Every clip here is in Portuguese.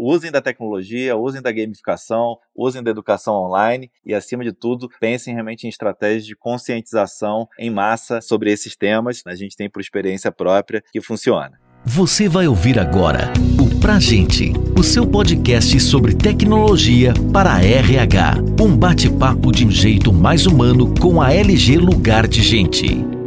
usem da tecnologia, usem da gamificação, usem da educação online e, acima de tudo, pensem realmente em estratégias de conscientização em massa sobre esses temas. A gente tem por experiência própria que funciona. Você vai ouvir agora o Pra Gente, o seu podcast sobre tecnologia para RH. Um bate-papo de um jeito mais humano com a LG Lugar de Gente.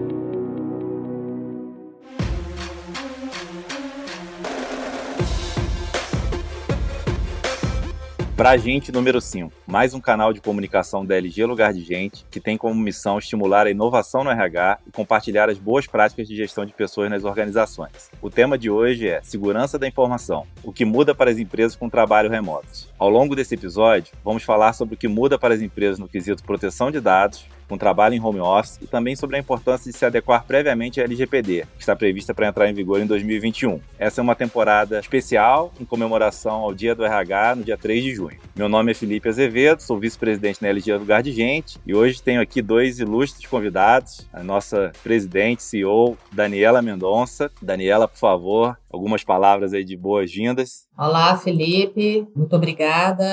Pra gente, número 5, mais um canal de comunicação da LG Lugar de Gente, que tem como missão estimular a inovação no RH e compartilhar as boas práticas de gestão de pessoas nas organizações. O tema de hoje é Segurança da Informação, o que muda para as empresas com trabalho remoto. Ao longo desse episódio, vamos falar sobre o que muda para as empresas no quesito proteção de dados, com trabalho em home office e também sobre a importância de se adequar previamente à LGPD, que está prevista para entrar em vigor em 2021. Essa é uma temporada especial em comemoração ao Dia do RH, no dia 3 de junho. Meu nome é Felipe Azevedo, sou vice-presidente na LG Lugar de Gente e hoje tenho aqui dois ilustres convidados, a nossa presidente CEO, Daniela Mendonça. Daniela, por favor, algumas palavras aí de boas-vindas. Olá, Felipe, muito obrigada.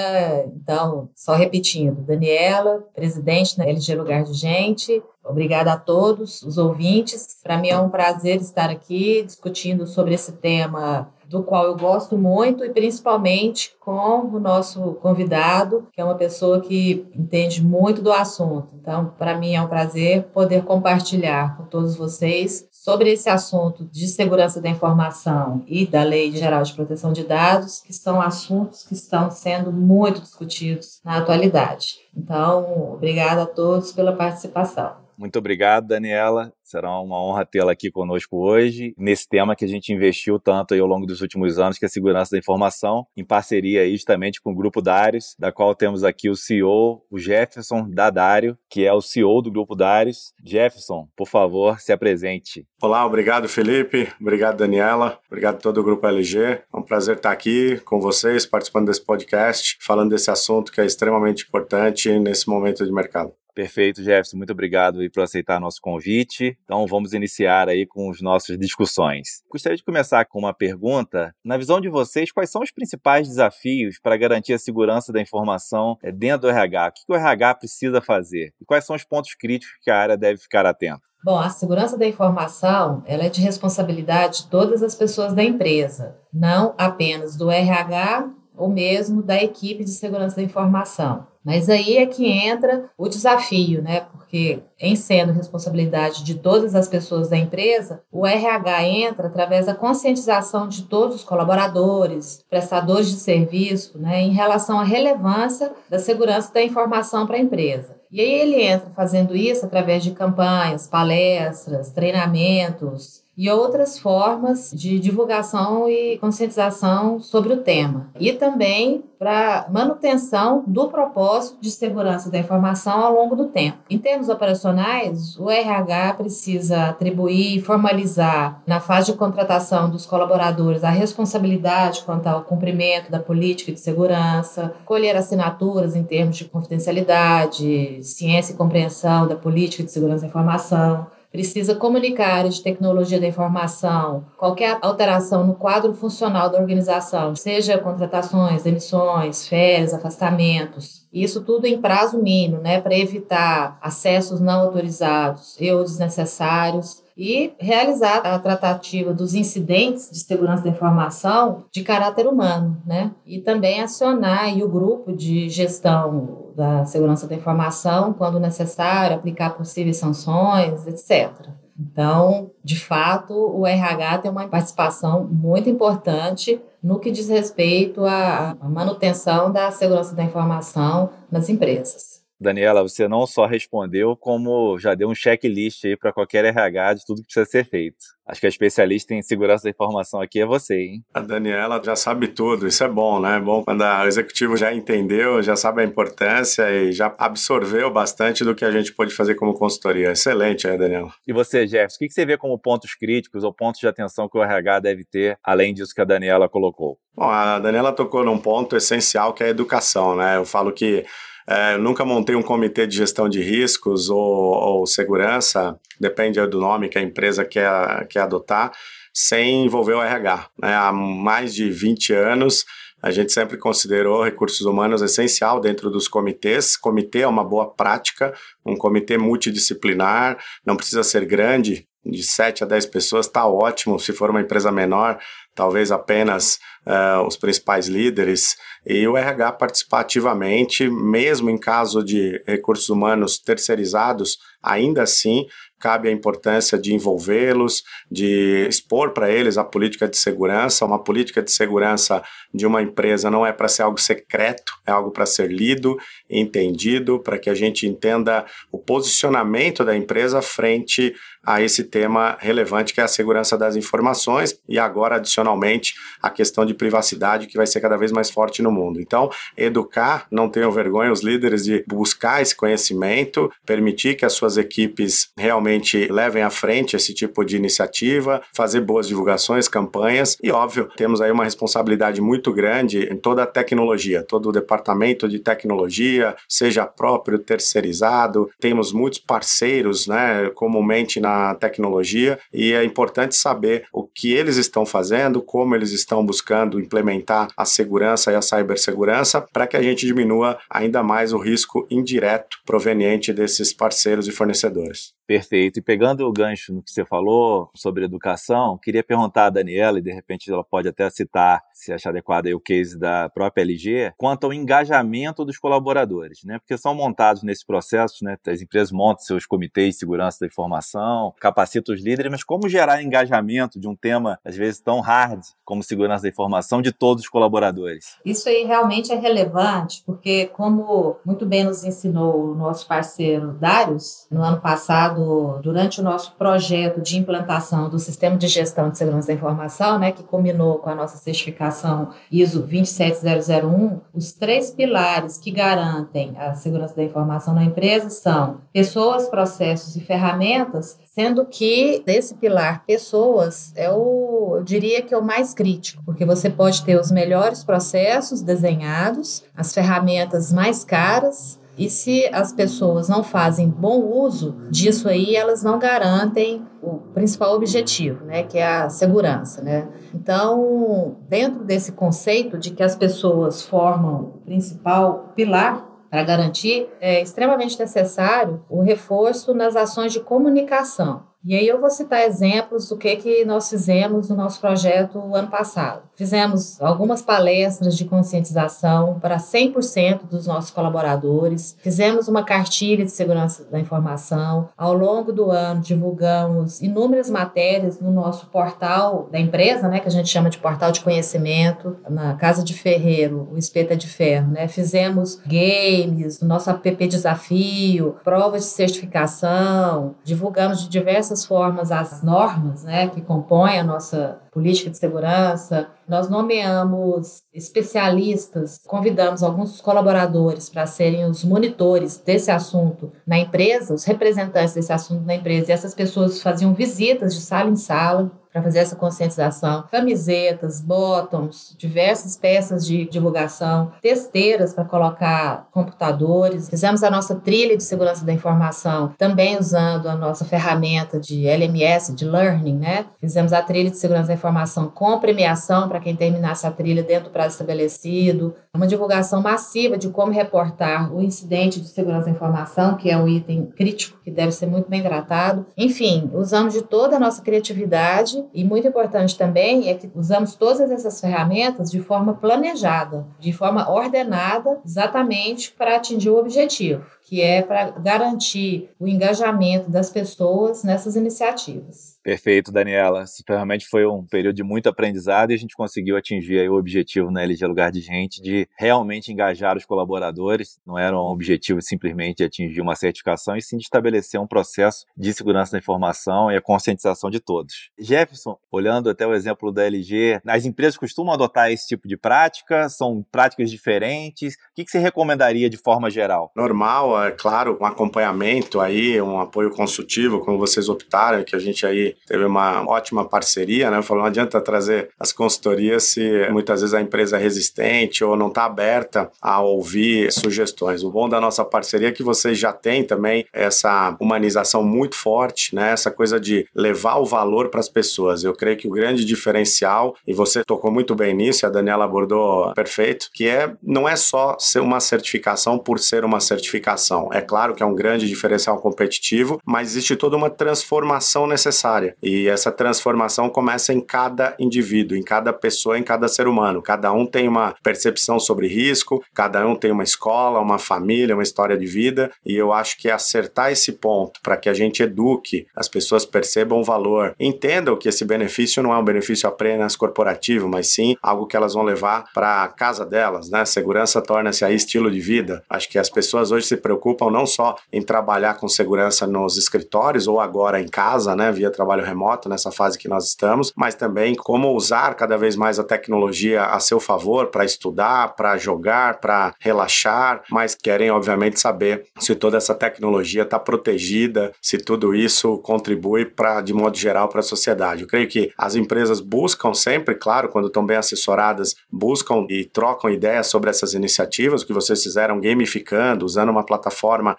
Então, só repetindo, Daniela, presidente da LG Lugar de Gente, Obrigada a todos os ouvintes. Para mim é um prazer estar aqui discutindo sobre esse tema do qual eu gosto muito e principalmente com o nosso convidado, que é uma pessoa que entende muito do assunto. Então, para mim é um prazer poder compartilhar com todos vocês sobre esse assunto de segurança da informação e da Lei Geral de Proteção de Dados, que são assuntos que estão sendo muito discutidos na atualidade. Então, obrigada a todos pela participação. Muito obrigado, Daniela. Será uma honra tê-la aqui conosco hoje, nesse tema que a gente investiu tanto ao longo dos últimos anos, que é a segurança da informação, em parceria aí justamente com o Grupo Darius, da qual temos aqui o CEO, o Jefferson Dadário, que é o CEO do Grupo Darius. Jefferson, por favor, se apresente. Olá, obrigado Felipe, obrigado Daniela, obrigado todo o Grupo LG. É um prazer estar aqui com vocês, participando desse podcast, falando desse assunto que é extremamente importante nesse momento de mercado. Perfeito, Jefferson. Muito obrigado por aceitar nosso convite. Então, vamos iniciar aí com as nossas discussões. Gostaria de começar com uma pergunta. Na visão de vocês, quais são os principais desafios para garantir a segurança da informação eh, dentro do RH? O que o RH precisa fazer? E quais são os pontos críticos que a área deve ficar atenta? Bom, a segurança da informação ela é de responsabilidade de todas as pessoas da empresa, não apenas do RH ou mesmo da equipe de segurança da informação. Mas aí é que entra o desafio, né? Porque, em sendo responsabilidade de todas as pessoas da empresa, o RH entra através da conscientização de todos os colaboradores, prestadores de serviço, né, em relação à relevância da segurança da informação para a empresa. E aí ele entra fazendo isso através de campanhas, palestras, treinamentos, e outras formas de divulgação e conscientização sobre o tema. E também para manutenção do propósito de segurança da informação ao longo do tempo. Em termos operacionais, o RH precisa atribuir e formalizar, na fase de contratação dos colaboradores, a responsabilidade quanto ao cumprimento da política de segurança, colher assinaturas em termos de confidencialidade, ciência e compreensão da política de segurança da informação precisa comunicar a área de tecnologia da informação, qualquer alteração no quadro funcional da organização, seja contratações, demissões, férias, afastamentos, isso tudo em prazo mínimo, né, para evitar acessos não autorizados e ou desnecessários e realizar a tratativa dos incidentes de segurança da informação de caráter humano, né? E também acionar o grupo de gestão da segurança da informação quando necessário, aplicar possíveis sanções, etc. Então, de fato, o RH tem uma participação muito importante no que diz respeito à manutenção da segurança da informação nas empresas. Daniela, você não só respondeu, como já deu um checklist aí para qualquer RH de tudo que precisa ser feito. Acho que a especialista em segurança da informação aqui é você, hein? A Daniela já sabe tudo, isso é bom, né? É bom quando o executivo já entendeu, já sabe a importância e já absorveu bastante do que a gente pode fazer como consultoria. Excelente, é, Daniela. E você, Jefferson, o que você vê como pontos críticos ou pontos de atenção que o RH deve ter, além disso que a Daniela colocou? Bom, a Daniela tocou num ponto essencial que é a educação, né? Eu falo que é, nunca montei um comitê de gestão de riscos ou, ou, segurança, depende do nome que a empresa quer, quer adotar, sem envolver o RH. Né? Há mais de 20 anos A gente sempre considerou recursos humanos essencial dentro dos comitês. Comitê é uma boa prática, um comitê multidisciplinar, não precisa ser grande, de 7 a 10 pessoas está ótimo. Se for uma empresa menor, talvez apenas uh, os principais líderes, e o RH participar ativamente, mesmo em caso de recursos humanos terceirizados, ainda assim cabe a importância de envolvê-los, de expor para eles a política de segurança. Uma política de segurança de uma empresa não é para ser algo secreto, é algo para ser lido, entendido, para que a gente entenda o posicionamento da empresa frente a esse tema relevante que é a segurança das informações e agora adicionalmente a questão de privacidade que vai ser cada vez mais forte no mundo. Então, educar, não tenham vergonha os líderes de buscar esse conhecimento, permitir que as suas equipes realmente levem à frente esse tipo de iniciativa, fazer boas divulgações, campanhas e óbvio, temos aí uma responsabilidade muito grande em toda a tecnologia, todo o departamento de tecnologia, seja próprio, terceirizado, temos muitos parceiros, né, comumente na na tecnologia e é importante saber o que eles estão fazendo, como eles estão buscando implementar a segurança e a cibersegurança para que a gente diminua ainda mais o risco indireto proveniente desses parceiros e fornecedores. Perfeito. E pegando o gancho no que você falou sobre educação, queria perguntar a Daniela, e de repente ela pode até citar, se achar adequado, aí, o case da própria LG, quanto ao engajamento dos colaboradores, né? Porque são montados nesse processo, né? As empresas montam seus comitês de segurança da informação, capacitam os líderes, mas como gerar engajamento de um tema, às vezes, tão hard como segurança da informação de todos os colaboradores? Isso aí realmente é relevante, porque como muito bem nos ensinou o nosso parceiro Darius, no ano passado, durante o nosso projeto de implantação do sistema de gestão de segurança da informação, né, que combinou com a nossa certificação ISO 27001, os três pilares que garantem a segurança da informação na empresa são pessoas, processos e ferramentas, sendo que desse pilar pessoas é o, eu diria que é o mais crítico, porque você pode ter os melhores processos desenhados, as ferramentas mais caras, e se as pessoas não fazem bom uso disso aí, elas não garantem o principal objetivo, né, que é a segurança, né? Então, dentro desse conceito de que as pessoas formam o principal pilar para garantir, é extremamente necessário o reforço nas ações de comunicação. E aí eu vou citar exemplos do que, que nós fizemos no nosso projeto ano passado. Fizemos algumas palestras de conscientização para 100% dos nossos colaboradores, fizemos uma cartilha de segurança da informação. Ao longo do ano, divulgamos inúmeras matérias no nosso portal da empresa, né, que a gente chama de portal de conhecimento, na Casa de Ferreiro, o Espeta de Ferro. Né? Fizemos games, nosso app Desafio, provas de certificação, divulgamos de diversas formas as normas né, que compõem a nossa política de segurança. Nós nomeamos especialistas, convidamos alguns colaboradores para serem os monitores desse assunto na empresa, os representantes desse assunto na empresa, e essas pessoas faziam visitas de sala em sala para fazer essa conscientização. Camisetas, bottoms, diversas peças de divulgação, testeiras para colocar computadores. Fizemos a nossa trilha de segurança da informação, também usando a nossa ferramenta de LMS, de learning, né? Fizemos a trilha de segurança da informação com premiação para quem terminasse a trilha dentro do prazo estabelecido. Uma divulgação massiva de como reportar o incidente de segurança da informação, que é um item crítico que deve ser muito bem tratado. Enfim, usamos de toda a nossa criatividade e muito importante também é que usamos todas essas ferramentas de forma planejada, de forma ordenada, exatamente para atingir o objetivo, que é para garantir o engajamento das pessoas nessas iniciativas. Perfeito, Daniela. Realmente foi um período de muito aprendizado e a gente conseguiu atingir o objetivo na LG Lugar de Gente de realmente engajar os colaboradores. Não era um objetivo simplesmente atingir uma certificação, e sim de estabelecer um processo de segurança da informação e a conscientização de todos. Jefferson, olhando até o exemplo da LG, as empresas costumam adotar esse tipo de prática? São práticas diferentes? O que você recomendaria de forma geral? Normal, é claro, um acompanhamento aí, um apoio consultivo, como vocês optaram, que a gente aí teve uma ótima parceria, né? Falou, não adianta trazer as consultorias se muitas vezes a empresa é resistente ou não estar aberta a ouvir sugestões. O bom da nossa parceria é que vocês já têm também essa humanização muito forte, né? Essa coisa de levar o valor para as pessoas. Eu creio que o grande diferencial, e você tocou muito bem nisso, a Daniela abordou perfeito, que é não é só ser uma certificação por ser uma certificação. É claro que é um grande diferencial competitivo, mas existe toda uma transformação necessária. E essa transformação começa em cada indivíduo, em cada pessoa, em cada ser humano. Cada um tem uma percepção sobre risco, cada um tem uma escola, uma família, uma história de vida, e eu acho que acertar esse ponto para que a gente eduque, as pessoas percebam o valor, entendam que esse benefício não é um benefício apenas corporativo, mas sim algo que elas vão levar para a casa delas, né? Segurança torna-se aí estilo de vida. Acho que as pessoas hoje se preocupam não só em trabalhar com segurança nos escritórios ou agora em casa, né, via trabalho remoto, nessa fase que nós estamos, mas também como usar cada vez mais a tecnologia a seu favor para estudar, para jogar, para relaxar, mas querem obviamente saber se toda essa tecnologia está protegida, se tudo isso contribui para de modo geral para a sociedade. Eu creio que as empresas buscam sempre, claro, quando estão bem assessoradas, buscam e trocam ideias sobre essas iniciativas, o que vocês fizeram gamificando, usando uma plataforma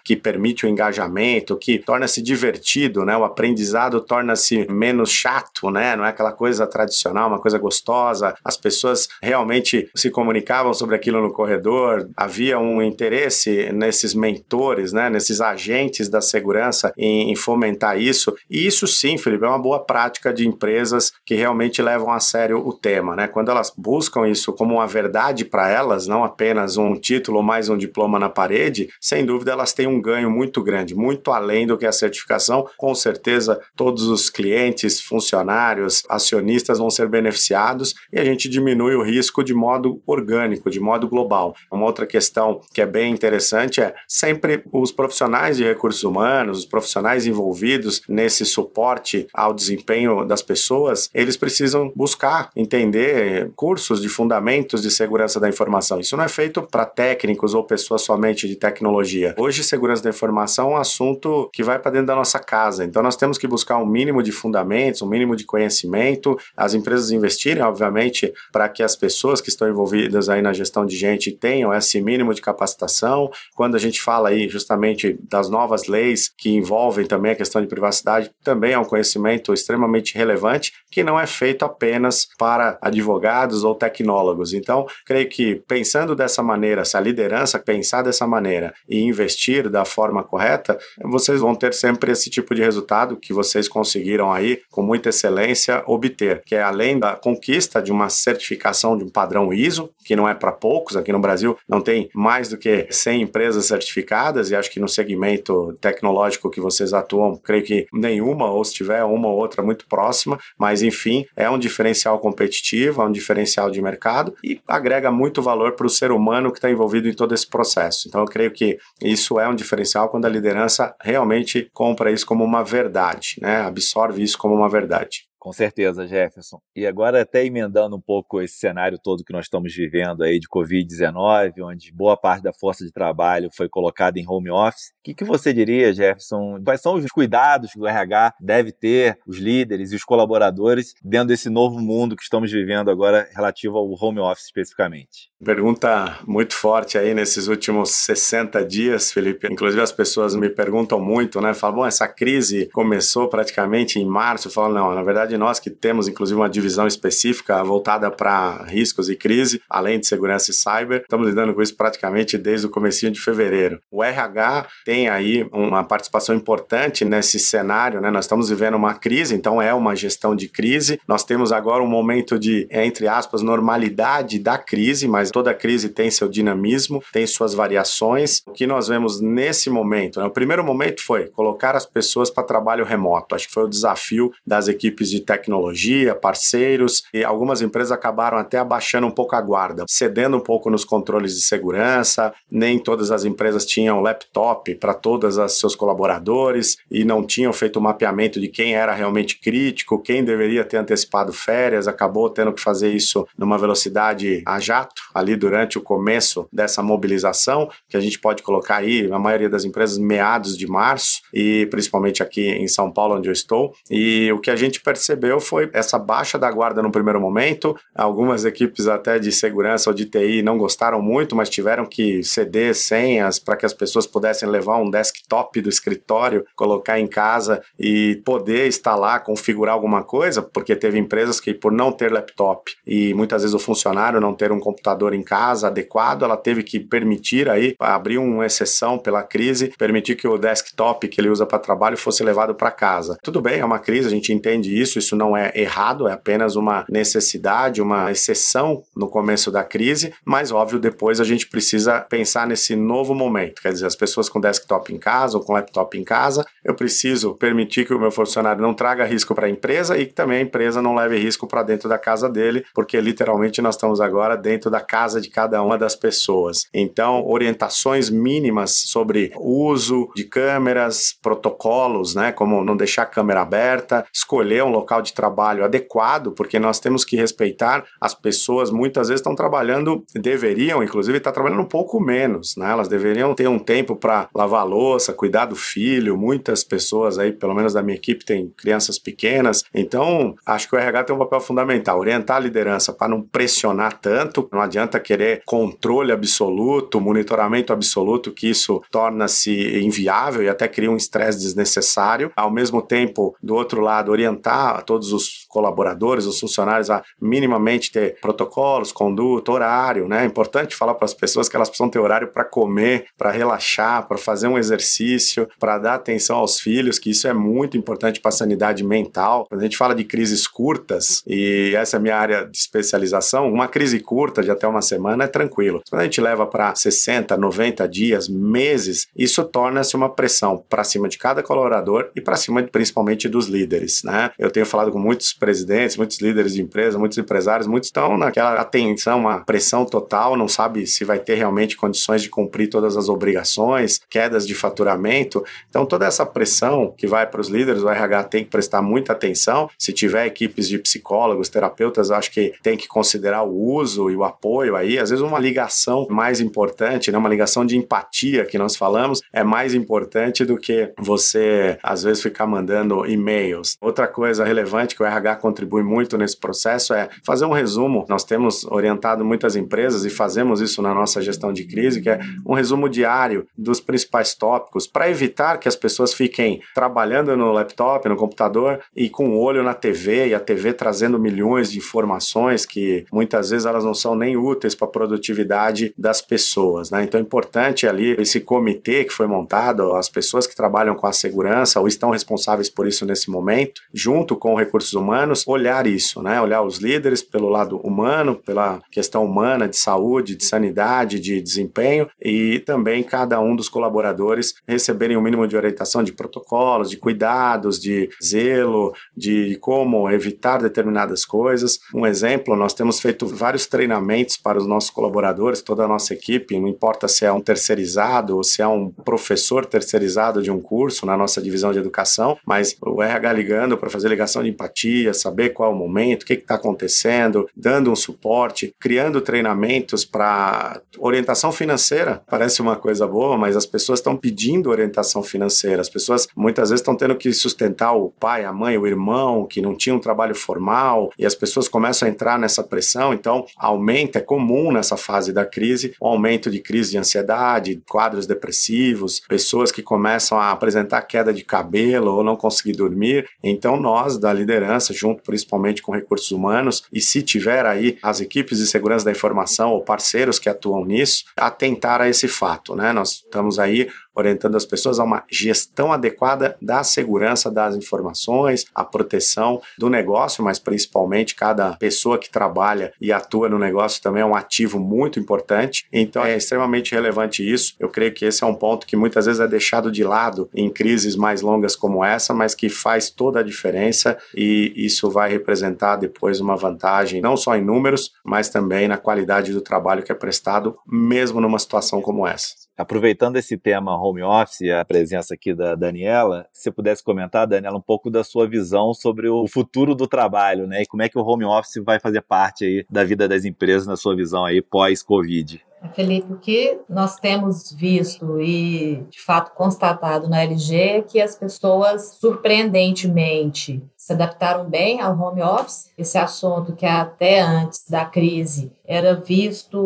que permite o engajamento, que torna-se divertido, né? O aprendizado torna-se menos chato, né? Não é aquela coisa tradicional, uma coisa gostosa. As pessoas realmente se comunicavam sobre aquilo no corredor, havia um interesse nesses mentores, né? Nesses agentes da segurança em, em fomentar isso. E isso sim, Felipe, é uma boa prática de empresas que realmente levam a sério o tema, né? Quando elas buscam isso como uma verdade para elas, não apenas um título ou mais um diploma na parede, sem dúvida elas têm um ganho muito grande, muito além do que a certificação. Com certeza, todos os clientes, funcionários, acionistas vão ser beneficiados e a gente diminui o risco de modo orgânico, de modo global. Uma outra questão que é bem interessante é sempre os profissionais de recursos humanos, os profissionais envolvidos nesse suporte ao desempenho das pessoas, eles precisam buscar entender cursos de fundamentos de segurança da informação. Isso não é feito para técnicos ou pessoas somente de tecnologia. Hoje, segurança da informação é um assunto que vai para dentro da nossa casa. Então, nós temos que buscar um mínimo de fundamentos, um mínimo de conhecimento. As empresas investirem, obviamente, para que as pessoas que estão envolvidas aí na gestão de gente tenham esse mínimo de capacitação. Quando a gente fala aí justamente das novas leis que envolvem também a questão de privacidade, também é um conhecimento extremamente relevante que não é feito apenas para advogados ou tecnólogos. Então, creio que pensando dessa maneira, se a liderança pensar dessa maneira e investir da forma correta, vocês vão ter sempre esse tipo de resultado que vocês conseguiram aí com muita excelência obter, que é além da conquista de uma certificação de um padrão ISO, que não é para poucos, aqui no Brasil não tem mais do que 100 empresas certificadas e acho que no segmento tecnológico que vocês atuam, creio que nenhuma ou se tiver uma ou outra muito próxima, mas enfim, é um diferencial competitivo, é um diferencial de mercado e agrega muito valor para o ser humano que está envolvido em todo esse processo. Então eu creio que isso é um diferencial quando a liderança realmente compra isso como uma verdade, né? absorve isso como uma verdade. Com certeza, Jefferson. E agora, até emendando um pouco esse cenário todo que nós estamos vivendo aí de Covid-19, onde boa parte da força de trabalho foi colocada em home office, o que, que você diria, Jefferson? Quais são os cuidados que o RH deve ter, os líderes e os colaboradores, dentro desse novo mundo que estamos vivendo agora relativo ao home office especificamente? Pergunta muito forte aí nesses últimos 60 dias, Felipe. Inclusive, as pessoas me perguntam muito, né? Falam, bom, essa crise começou praticamente em março. Eu falo, não, na verdade, nós que temos, inclusive, uma divisão específica voltada para riscos e crise, além de segurança e cyber, estamos lidando com isso praticamente desde o comecinho de fevereiro. O RH tem aí uma participação importante nesse cenário, né? Nós estamos vivendo uma crise, então é uma gestão de crise. Nós temos agora um momento de, entre aspas, normalidade da crise, mas toda crise tem seu dinamismo, tem suas variações. O que nós vemos nesse momento, né? o primeiro momento foi colocar as pessoas para trabalho remoto. Acho que foi o desafio das equipes de tecnologia, parceiros, e algumas empresas acabaram até abaixando um pouco a guarda, cedendo um pouco nos controles de segurança. Nem todas as empresas tinham laptop para todos os seus colaboradores e não tinham feito o mapeamento de quem era realmente crítico, quem deveria ter antecipado férias, acabou tendo que fazer isso numa velocidade a jato, ali durante o começo dessa mobilização, que a gente pode colocar aí, na maioria das empresas, meados de março, e principalmente aqui em São Paulo, onde eu estou. E o que a gente percebeu foi essa baixa da guarda no primeiro momento. Algumas equipes até de segurança ou de TI não gostaram muito, mas tiveram que ceder senhas para que as pessoas pudessem levar um desktop do escritório, colocar em casa e poder instalar, configurar alguma coisa, porque teve empresas que, por não ter laptop e muitas vezes o funcionário não ter um computador em casa adequado, ela teve que permitir aí, abrir uma exceção pela crise, permitir que o desktop que ele usa para trabalho fosse levado para casa. Tudo bem, é uma crise, a gente entende isso, isso não é errado, é apenas uma necessidade, uma exceção no começo da crise, mas óbvio, depois a gente precisa pensar nesse novo momento. Quer dizer, as pessoas com desktop em casa ou com laptop em casa, eu preciso permitir que o meu funcionário não traga risco para a empresa e que também a empresa não leve risco para dentro da casa dele, porque literalmente nós estamos agora dentro da casa de cada uma das pessoas. Então, orientações mínimas sobre uso de câmeras, protocolos, né, como não deixar a câmera aberta, escolher um local de trabalho adequado, porque nós temos que respeitar as pessoas, muitas vezes estão trabalhando, deveriam, inclusive, estar trabalhando um pouco menos, né? Elas deveriam ter um tempo para lavar louça, cuidar do filho. Muitas pessoas aí, pelo menos da minha equipe, têm crianças pequenas. Então, acho que o RH tem um papel fundamental, orientar a liderança para não pressionar tanto. Não adianta querer controle absoluto, monitoramento absoluto, que isso torna-se inviável e até cria um estresse desnecessário. Ao mesmo tempo, do outro lado, orientar todos os colaboradores, os funcionários a minimamente ter protocolos, conduta, horário, né? É importante falar para as pessoas que elas precisam ter horário para comer, para relaxar, para fazer um exercício, para dar atenção aos filhos, que isso é muito importante para a sanidade mental. Quando a gente fala de crises curtas, e essa é a minha área de especialização, uma crise curta de até uma semana é tranquilo. Quando a gente leva para 60, 90 dias, meses, isso torna-se uma pressão para cima de cada colaborador e para cima principalmente dos líderes, né? Eu tenho falado com muitos presidentes, muitos líderes de empresa, muitos empresários, muitos estão naquela atenção, uma pressão total, não sabe se vai ter realmente condições de cumprir todas as obrigações, quedas de faturamento. Então, toda essa pressão que vai para os líderes, o RH tem que prestar muita atenção. Se tiver equipes de psicólogos, terapeutas, acho que tem que considerar o uso e o apoio aí. Às vezes, uma ligação mais importante, né, uma ligação de empatia que nós falamos, é mais importante do que você, às vezes, ficar mandando e-mails. Outra coisa relevante que o RH contribui muito nesse processo é fazer um resumo. Nós temos orientado muitas empresas e fazemos isso na nossa gestão de crise, que é um resumo diário dos principais tópicos, para evitar que as pessoas fiquem trabalhando no laptop, no computador e com o olho na TV e a TV trazendo milhões de informações que muitas vezes elas não são nem úteis para a produtividade das pessoas. Né? Então é importante ali esse comitê que foi montado, as pessoas que trabalham com a segurança ou estão responsáveis por isso nesse momento, junto com recursos humanos, olhar isso, né? olhar os líderes pelo lado humano, pela questão humana de saúde, de sanidade, de desempenho e também cada um dos colaboradores receberem o um mínimo de orientação de protocolos, de cuidados, de zelo, de como evitar determinadas coisas. Um exemplo, nós temos feito vários treinamentos para os nossos colaboradores, toda a nossa equipe, não importa se é um terceirizado ou se é um professor terceirizado de um curso na nossa divisão de educação, mas o RH ligando para fazer ligação de empatia, saber qual é o momento, o que está acontecendo, dando um suporte, criando treinamentos para orientação financeira. Parece uma coisa boa, mas as pessoas estão pedindo orientação financeira. As pessoas muitas vezes estão tendo que sustentar o pai, a mãe, o irmão, que não tinha um trabalho formal, e as pessoas começam a entrar nessa pressão. Então, aumenta, é comum nessa fase da crise, o aumento de crise de ansiedade, quadros depressivos, pessoas que começam a apresentar queda de cabelo ou não conseguir dormir. Então, nós da liderança, junto principalmente com recursos humanos, e se tiver aí as equipes de segurança da informação ou parceiros que atuam nisso, atentar a esse fato, né? Nós estamos aí orientando as pessoas a uma gestão adequada da segurança das informações, a proteção do negócio, mas principalmente cada pessoa que trabalha e atua no negócio também é um ativo muito importante. Então é extremamente relevante isso. Eu creio que esse é um ponto que muitas vezes é deixado de lado em crises mais longas como essa, mas que faz toda a diferença e isso vai representar depois uma vantagem não só em números, mas também na qualidade do trabalho que é prestado, mesmo numa situação como essa. Aproveitando esse tema home office, a presença aqui da Daniela, se você pudesse comentar, Daniela, um pouco da sua visão sobre o futuro do trabalho, né? E como é que o home office vai fazer parte aí da vida das empresas, na sua visão aí, pós-Covid? Felipe, o que nós temos visto e de fato constatado na LG é que as pessoas, surpreendentemente, se adaptaram bem ao home office. Esse assunto que até antes da crise era visto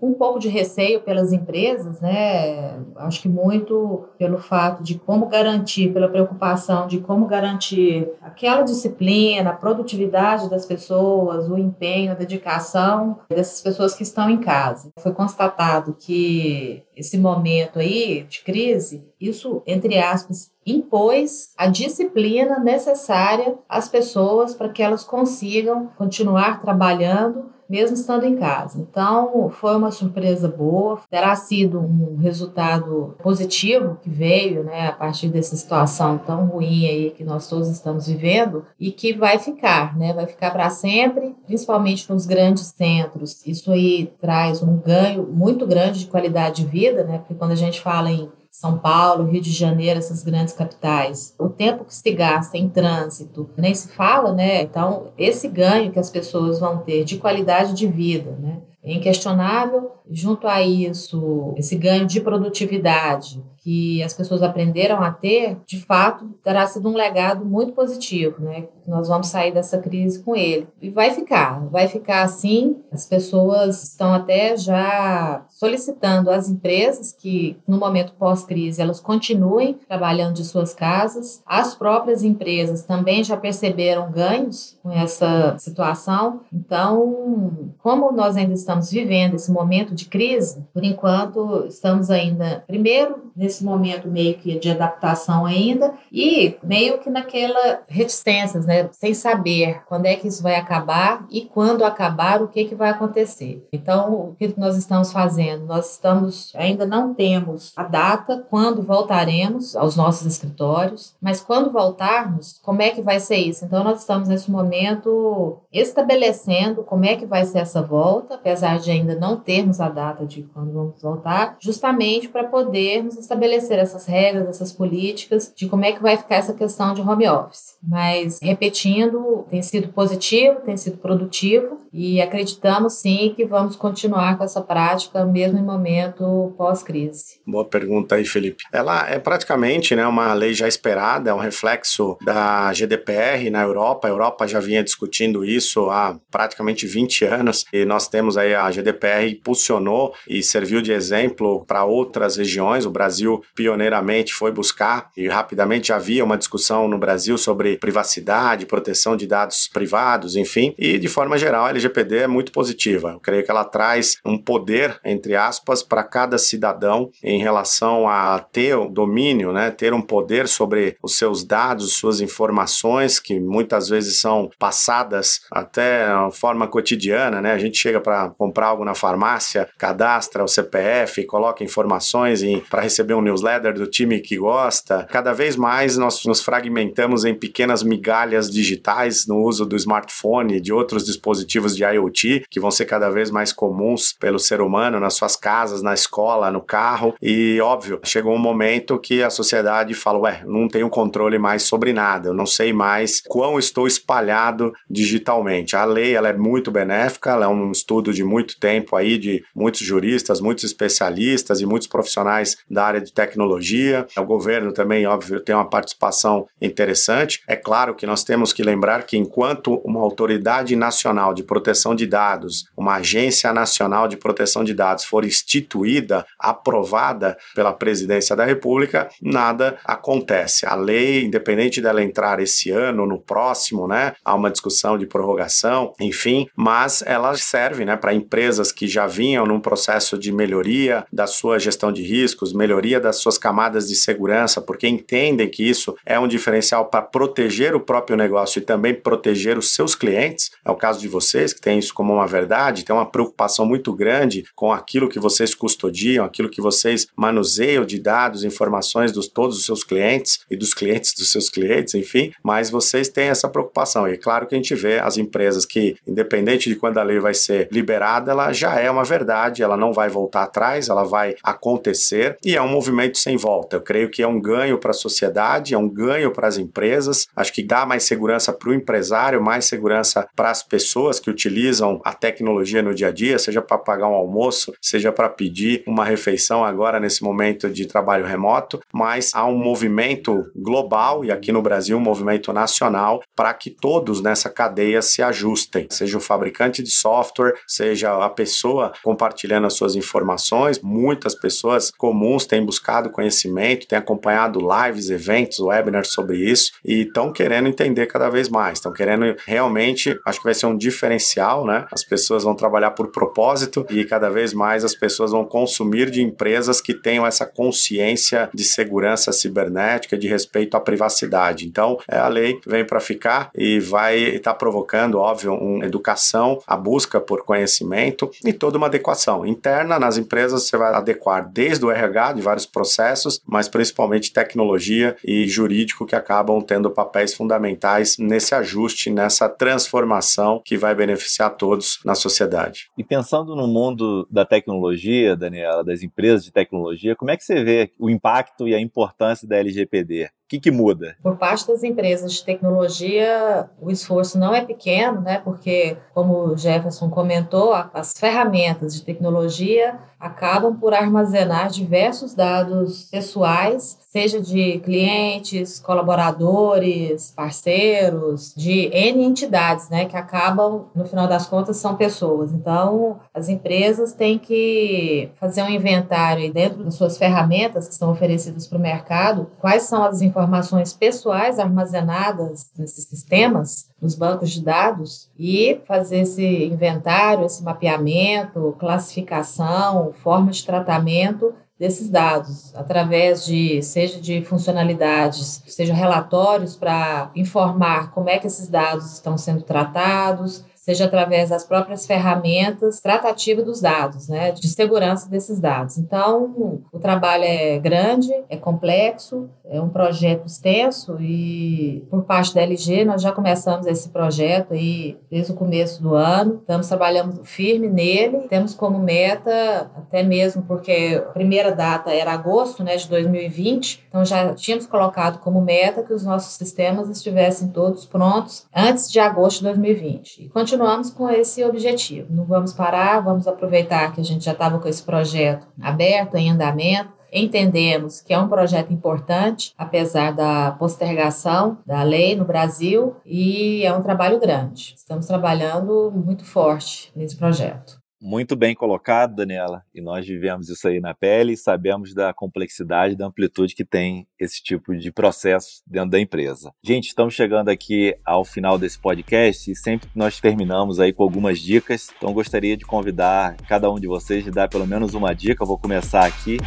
com um pouco de receio pelas empresas, né? Acho que muito pelo fato de como garantir, pela preocupação de como garantir aquela disciplina, a produtividade das pessoas, o empenho, a dedicação dessas pessoas que estão em casa. Foi constatado que esse momento aí de crise, isso, entre aspas, impôs a disciplina necessária às pessoas para que elas consigam continuar trabalhando mesmo estando em casa. Então, foi uma surpresa boa, terá sido um resultado positivo que veio, né, a partir dessa situação tão ruim aí que nós todos estamos vivendo e que vai ficar, né, vai ficar para sempre, principalmente nos grandes centros. Isso aí traz um ganho muito grande de qualidade de vida, né, porque quando a gente fala em são Paulo, Rio de Janeiro, essas grandes capitais. O tempo que se gasta em trânsito nem se fala, né? Então, esse ganho que as pessoas vão ter de qualidade de vida, né? É inquestionável. Junto a isso, esse ganho de produtividade, que as pessoas aprenderam a ter, de fato, terá sido um legado muito positivo, né? Nós vamos sair dessa crise com ele. E vai ficar, vai ficar assim. As pessoas estão até já solicitando às empresas que, no momento pós-crise, elas continuem trabalhando de suas casas. As próprias empresas também já perceberam ganhos com essa situação. Então, como nós ainda estamos vivendo esse momento de crise, por enquanto, estamos ainda, primeiro, nesse nesse momento meio que de adaptação ainda e meio que naquela reticências, né, sem saber quando é que isso vai acabar e quando acabar o que que vai acontecer. Então, o que nós estamos fazendo? Nós estamos ainda não temos a data quando voltaremos aos nossos escritórios, mas quando voltarmos, como é que vai ser isso? Então, nós estamos nesse momento estabelecendo como é que vai ser essa volta, apesar de ainda não termos a data de quando vamos voltar, justamente para podermos estabelecer estabelecer essas regras, essas políticas de como é que vai ficar essa questão de home office. Mas, repetindo, tem sido positivo, tem sido produtivo e acreditamos sim que vamos continuar com essa prática mesmo em momento pós-crise. Boa pergunta aí, Felipe. Ela é praticamente né, uma lei já esperada, é um reflexo da GDPR na Europa. A Europa já vinha discutindo isso há praticamente 20 anos e nós temos aí a GDPR impulsionou e serviu de exemplo para outras regiões. O Brasil pioneiramente foi buscar e rapidamente havia uma discussão no Brasil sobre privacidade, proteção de dados privados, enfim, e de forma geral a LGPD é muito positiva. Eu creio que ela traz um poder, entre aspas, para cada cidadão em relação a ter o domínio, né, ter um poder sobre os seus dados, suas informações, que muitas vezes são passadas até de forma cotidiana, né? A gente chega para comprar algo na farmácia, cadastra o CPF, coloca informações para receber um newsletter do time que gosta. Cada vez mais nós nos fragmentamos em pequenas migalhas digitais no uso do smartphone e de outros dispositivos dispositivos de IoT que vão ser cada vez mais comuns pelo ser humano nas suas casas, na escola, no carro. E óbvio, chegou um momento que a sociedade fala: ué, não tenho controle mais sobre nada, eu não sei mais quão estou espalhado digitalmente. A lei ela é muito benéfica, ela é um estudo de muito tempo aí, de muitos juristas, muitos especialistas e muitos profissionais da área de tecnologia. O governo também, óbvio, tem uma participação interessante. É claro que nós temos que lembrar que enquanto uma autoridade nacional de proteção de dados, uma agência nacional de proteção de dados for instituída, aprovada pela presidência da República, nada acontece. A lei, independente dela entrar esse ano, no próximo, né, há uma discussão de prorrogação, enfim, mas ela serve, né, para empresas que já vinham num processo de melhoria da sua gestão de riscos, melhoria das suas camadas de segurança, porque entendem que isso é um diferencial para proteger o próprio negócio e também proteger os seus clientes. É o caso de você vocês, que têm isso como uma verdade, tem uma preocupação muito grande com aquilo que vocês custodiam, aquilo que vocês manuseiam de dados, informações dos todos os seus clientes e dos clientes dos seus clientes, enfim, mas vocês têm essa preocupação. E é claro que a gente vê as empresas que, independente de quando a lei vai ser liberada, ela já é uma verdade, ela não vai voltar atrás, ela vai acontecer e é um movimento sem volta. Eu creio que é um ganho para a sociedade, é um ganho para as empresas. Acho que dá mais segurança para o empresário, mais segurança para as pessoas que utilizam a tecnologia no dia a dia, seja para pagar um almoço, seja para pedir uma refeição agora nesse momento de trabalho remoto. Mas há um movimento global e aqui no Brasil um movimento nacional para que todos nessa cadeia se ajustem, seja o fabricante de software, seja a pessoa compartilhando as suas informações. Muitas pessoas comuns têm buscado conhecimento, têm acompanhado lives, eventos, webinars sobre isso e estão querendo entender cada vez mais, estão querendo realmente, acho que vai ser um diferencial, né? As pessoas vão trabalhar por propósito e cada vez mais as pessoas vão consumir de empresas que tenham essa consciência de segurança cibernética, de respeito à privacidade. Então, é, a lei vem para ficar e vai estar tá provocando, óbvio, uma educação, a busca por conhecimento e toda uma adequação. Interna nas empresas você vai adequar desde o RH de vários processos, mas principalmente tecnologia e jurídico que acabam tendo papéis fundamentais nesse ajuste, nessa transformação que vai beneficiar todos na sociedade. E pensando no mundo da tecnologia, Daniela, das empresas de tecnologia, como é que você vê o impacto e a importância da LGPD? Que, que, muda? Por parte das empresas de tecnologia, o esforço não é pequeno, né? Porque, como o Jefferson comentou, as ferramentas de tecnologia acabam por armazenar diversos dados pessoais, seja de clientes, colaboradores, parceiros, de N entidades, né? Que acabam, no final das contas, são pessoas. Então, as empresas têm que fazer um inventário dentro das suas ferramentas que são oferecidas para o mercado, quais são as informações informações pessoais armazenadas nesses sistemas, nos bancos de dados, e fazer esse inventário, esse mapeamento, classificação, forma de tratamento desses dados, através de, seja de funcionalidades, seja relatórios para informar como é que esses dados estão sendo tratados, seja através das próprias ferramentas tratativa dos dados, né, de segurança desses dados. Então, o trabalho é grande, é complexo, é um projeto extenso e por parte da LG nós já começamos esse projeto aí desde o começo do ano. Estamos trabalhando firme nele. Temos como meta, até mesmo porque a primeira data era agosto, né, de 2020. Então já tínhamos colocado como meta que os nossos sistemas estivessem todos prontos antes de agosto de 2020. E continuamos com esse objetivo. Não vamos parar, vamos aproveitar que a gente já estava com esse projeto aberto, em andamento. Entendemos que é um projeto importante, apesar da postergação da lei no Brasil, e é um trabalho grande. Estamos trabalhando muito forte nesse projeto. Muito bem colocado, Daniela. E nós vivemos isso aí na pele e sabemos da complexidade, da amplitude que tem esse tipo de processo dentro da empresa. Gente, estamos chegando aqui ao final desse podcast e sempre nós terminamos aí com algumas dicas. Então gostaria de convidar cada um de vocês de dar pelo menos uma dica. Eu vou começar aqui.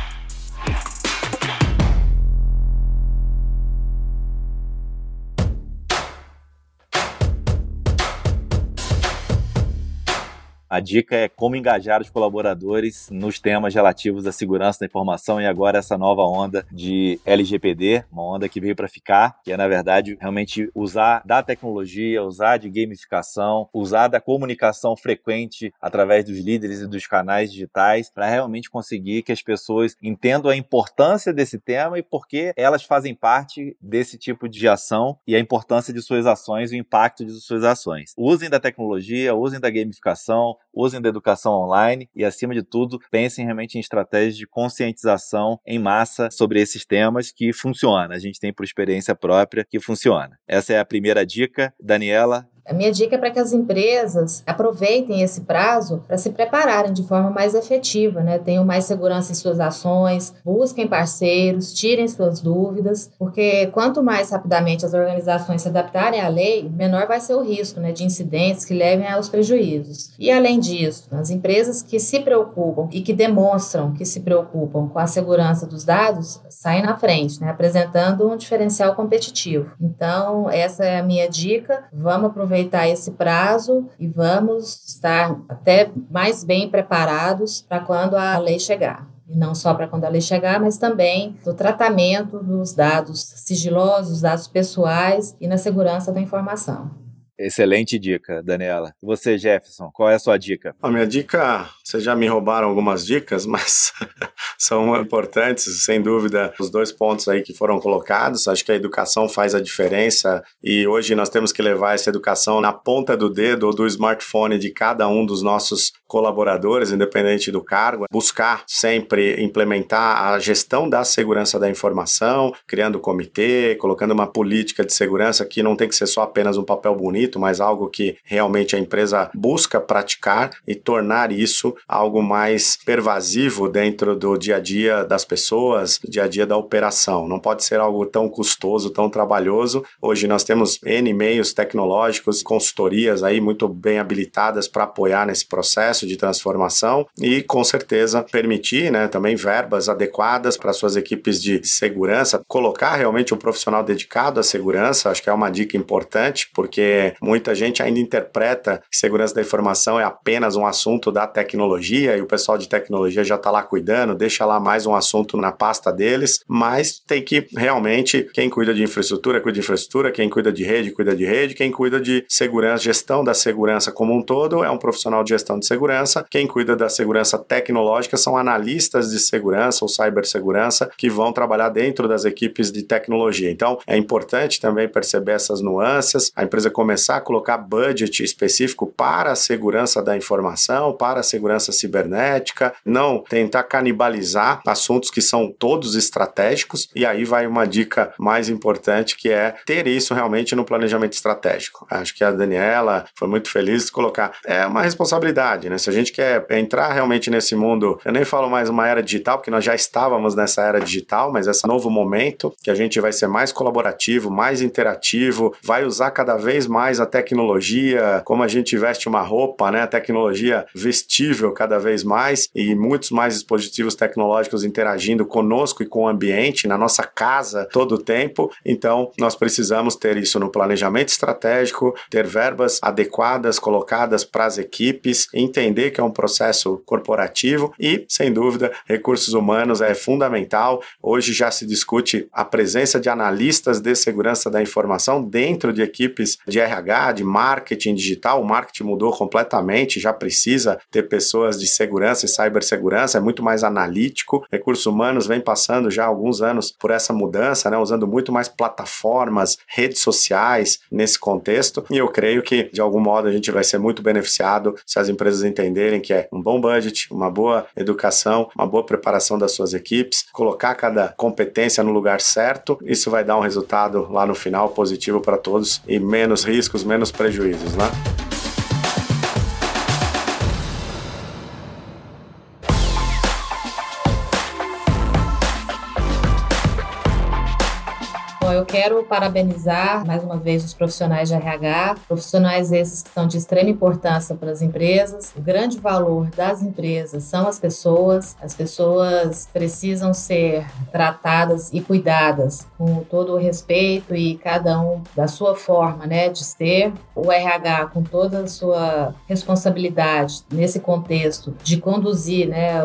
A dica é como engajar os colaboradores nos temas relativos à segurança da informação e agora essa nova onda de LGPD, uma onda que veio para ficar, que é na verdade realmente usar da tecnologia, usar de gamificação, usar da comunicação frequente através dos líderes e dos canais digitais para realmente conseguir que as pessoas entendam a importância desse tema e por que elas fazem parte desse tipo de ação e a importância de suas ações o impacto de suas ações. Usem da tecnologia, usem da gamificação, usem da educação online e, acima de tudo, pensem realmente em estratégias de conscientização em massa sobre esses temas que funciona. A gente tem por experiência própria que funciona. Essa é a primeira dica. Daniela, a minha dica é para que as empresas aproveitem esse prazo para se prepararem de forma mais efetiva, né? Tenham mais segurança em suas ações, busquem parceiros, tirem suas dúvidas, porque quanto mais rapidamente as organizações se adaptarem à lei, menor vai ser o risco, né, de incidentes que levem aos prejuízos. E além disso, as empresas que se preocupam e que demonstram que se preocupam com a segurança dos dados saem na frente, né, apresentando um diferencial competitivo. Então, essa é a minha dica. Vamos aproveitar aproveitar esse prazo e vamos estar até mais bem preparados para quando a lei chegar. E não só para quando a lei chegar, mas também no tratamento dos dados sigilosos, dados pessoais e na segurança da informação. Excelente dica, Daniela. Você, Jefferson, qual é a sua dica? A minha dica, vocês já me roubaram algumas dicas, mas são importantes, sem dúvida, os dois pontos aí que foram colocados. Acho que a educação faz a diferença e hoje nós temos que levar essa educação na ponta do dedo ou do smartphone de cada um dos nossos colaboradores, independente do cargo, buscar sempre implementar a gestão da segurança da informação, criando comitê, colocando uma política de segurança que não tem que ser só apenas um papel bonito, mas algo que realmente a empresa busca praticar e tornar isso algo mais pervasivo dentro do dia a dia das pessoas, do dia a dia da operação. Não pode ser algo tão custoso, tão trabalhoso. Hoje nós temos N meios tecnológicos, consultorias aí muito bem habilitadas para apoiar nesse processo de transformação e com certeza permitir, né, também verbas adequadas para suas equipes de segurança, colocar realmente um profissional dedicado à segurança, acho que é uma dica importante, porque muita gente ainda interpreta que segurança da informação é apenas um assunto da tecnologia e o pessoal de tecnologia já está lá cuidando, deixa lá mais um assunto na pasta deles, mas tem que realmente, quem cuida de infraestrutura, cuida de infraestrutura, quem cuida de rede, cuida de rede, quem cuida de segurança, gestão da segurança como um todo é um profissional de gestão de segurança, quem cuida da segurança tecnológica são analistas de segurança ou cibersegurança que vão trabalhar dentro das equipes de tecnologia. Então, é importante também perceber essas nuances, a empresa começar a colocar budget específico para a segurança da informação, para a segurança cibernética, não tentar canibalizar assuntos que são todos estratégicos, e aí vai uma dica mais importante que é ter isso realmente no planejamento estratégico. Acho que a Daniela foi muito feliz de colocar. É uma responsabilidade, né? Se a gente quer entrar realmente nesse mundo, eu nem falo mais uma era digital, porque nós já estávamos nessa era digital, mas esse novo momento que a gente vai ser mais colaborativo, mais interativo, vai usar cada vez mais a tecnologia, como a gente veste uma roupa, né? A tecnologia vestível cada vez mais e muitos mais dispositivos tecnológicos interagindo conosco e com o ambiente, na nossa casa todo o tempo. Então, nós precisamos ter isso no planejamento estratégico, ter verbas adequadas colocadas para as equipes, entender que é um processo corporativo e, sem dúvida, recursos humanos é fundamental. Hoje já se discute a presença de analistas de segurança da informação dentro de equipes de RH, de marketing digital. O marketing mudou completamente, já precisa ter pessoas de segurança e cibersegurança, é muito mais analítico. Recursos humanos vem passando já há alguns anos por essa mudança, né, usando muito mais plataformas, redes sociais nesse contexto. E eu creio que, de algum modo, a gente vai ser muito beneficiado se as empresas entenderem que é um bom budget, uma boa educação, uma boa preparação das suas equipes, colocar cada competência no lugar certo. Isso vai dar um resultado lá no final positivo para todos e menos riscos, menos prejuízos, né? Quero parabenizar mais uma vez os profissionais de RH, profissionais esses que são de extrema importância para as empresas. O grande valor das empresas são as pessoas. As pessoas precisam ser tratadas e cuidadas com todo o respeito e cada um da sua forma, né, de ser. O RH com toda a sua responsabilidade nesse contexto de conduzir, né,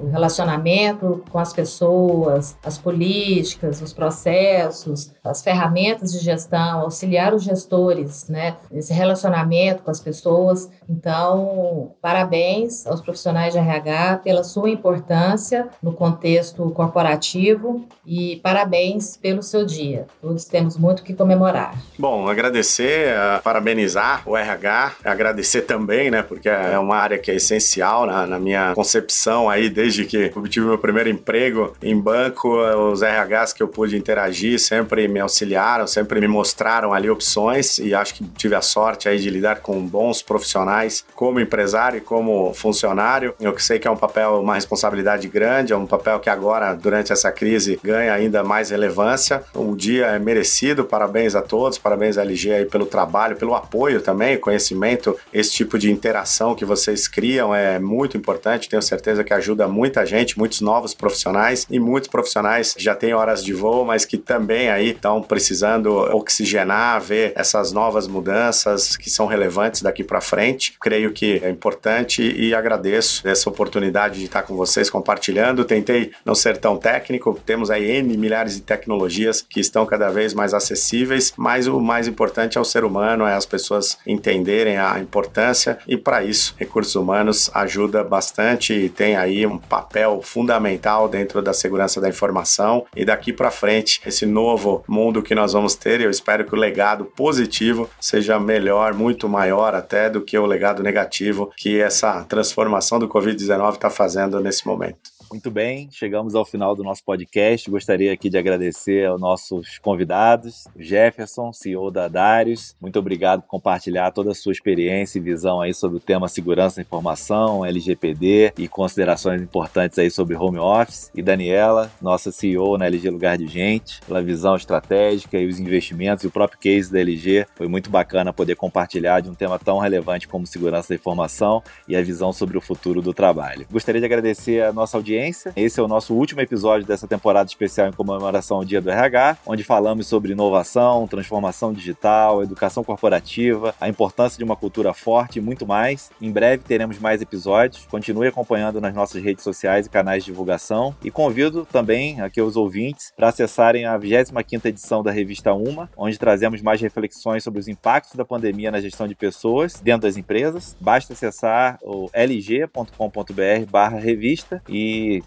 o relacionamento com as pessoas, as políticas, os processos, as ferramentas de gestão, auxiliar os gestores, né, nesse relacionamento com as pessoas. Então, parabéns aos profissionais de RH pela sua importância no contexto corporativo e parabéns pelo seu dia. Todos temos muito que comemorar. Bom, agradecer, uh, parabenizar o RH, agradecer também, né, porque é uma área que é essencial na, na minha concepção aí desde que obtive meu primeiro emprego em banco, os RHs que eu pude interagir sempre me auxiliaram, sempre me mostraram ali opções e acho que tive a sorte aí de lidar com bons profissionais como empresário e como funcionário. Eu que sei que é um papel, uma responsabilidade grande, é um papel que agora, durante essa crise, ganha ainda mais relevância. O dia é merecido, parabéns a todos, parabéns à LG aí pelo trabalho, pelo apoio também, conhecimento, esse tipo de interação que vocês criam é muito importante, tenho certeza que ajuda muita gente, muitos novos profissionais e muitos profissionais já têm horas de voo, mas que também aí estão precisando oxigenar, ver essas novas mudanças que são relevantes daqui para frente. Creio que é importante e agradeço essa oportunidade de estar com vocês compartilhando. Tentei não ser tão técnico, temos aí N milhares de tecnologias que estão cada vez mais acessíveis, mas o mais importante é o ser humano, é as pessoas entenderem a importância e para isso recursos humanos ajuda bastante e tem aí um papel fundamental dentro da segurança da informação e daqui para frente esse novo mundo que nós vamos ter, eu espero que o legado positivo seja melhor, muito maior até do que o legado negativo que essa transformação do COVID-19 está fazendo nesse momento. Muito bem, chegamos ao final do nosso podcast. Gostaria aqui de agradecer aos nossos convidados, Jefferson, CEO da Darius. Muito obrigado por compartilhar toda a sua experiência e visão aí sobre o tema segurança da informação, LGPD e considerações importantes aí sobre home office. E Daniela, nossa CEO na LG Lugar de Gente, pela visão estratégica e os investimentos e o próprio case da LG. Foi muito bacana poder compartilhar de um tema tão relevante como segurança da informação e a visão sobre o futuro do trabalho. Gostaria de agradecer a nossa audiência audiência. Esse é o nosso último episódio dessa temporada especial em comemoração ao Dia do RH, onde falamos sobre inovação, transformação digital, educação corporativa, a importância de uma cultura forte e muito mais. Em breve teremos mais episódios. Continue acompanhando nas nossas redes sociais e canais de divulgação. E convido também aqui os ouvintes para acessarem a 25ª edição da revista Uma, onde trazemos mais reflexões sobre os impactos da pandemia na gestão de pessoas dentro das empresas. Basta acessar o lg.com.br/revista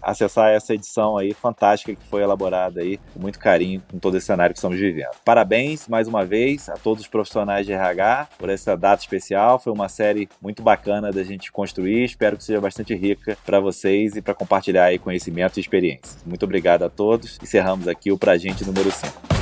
acessar essa edição aí fantástica que foi elaborada aí com muito carinho com todo esse cenário que estamos vivendo. Parabéns mais uma vez a todos os profissionais de RH por essa data especial. Foi uma série muito bacana da gente construir. Espero que seja bastante rica para vocês e para compartilhar aí conhecimentos e experiências. Muito obrigado a todos. Encerramos aqui o Pra Gente número 5.